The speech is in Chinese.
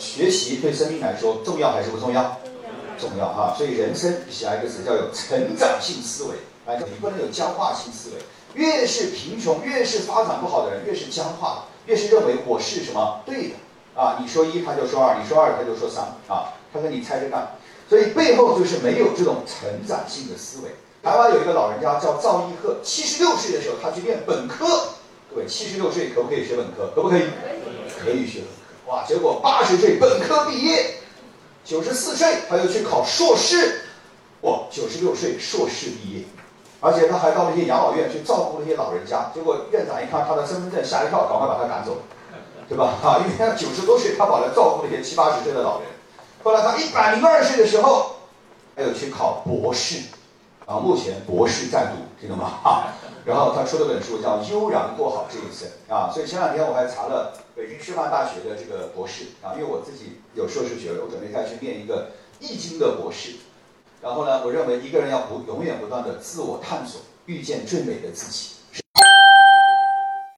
学习对生命来说重要还是不重要？重要哈。所以人生写一个词叫有成长性思维，哎，你不能有僵化性思维。越是贫穷，越是发展不好的人，越是僵化的，越是认为我是什么对的啊？你说一他就说二，你说二他就说三啊，他说你猜着干。所以背后就是没有这种成长性的思维。台湾有一个老人家叫赵一鹤，七十六岁的时候他去念本科。各位，七十六岁可不可以学本科？可不可以？可以学本科。哇，结果八十岁本科毕业，九十四岁他又去考硕士，哇，九十六岁硕士毕业，而且他还到那些养老院去照顾那些老人家。结果院长一看他的身份证，吓一跳，赶快把他赶走，对吧？啊，因为他九十多岁，他跑来照顾那些七八十岁的老人。后来他一百零二岁的时候，他又去考博士。啊，目前博士在读，听懂吗？啊，然后他出了本书叫《悠然过好这一生》啊，所以前两天我还查了北京师范大学的这个博士啊，因为我自己有硕士学位，我准备再去念一个易经的博士。然后呢，我认为一个人要不永远不断的自我探索，遇见最美的自己。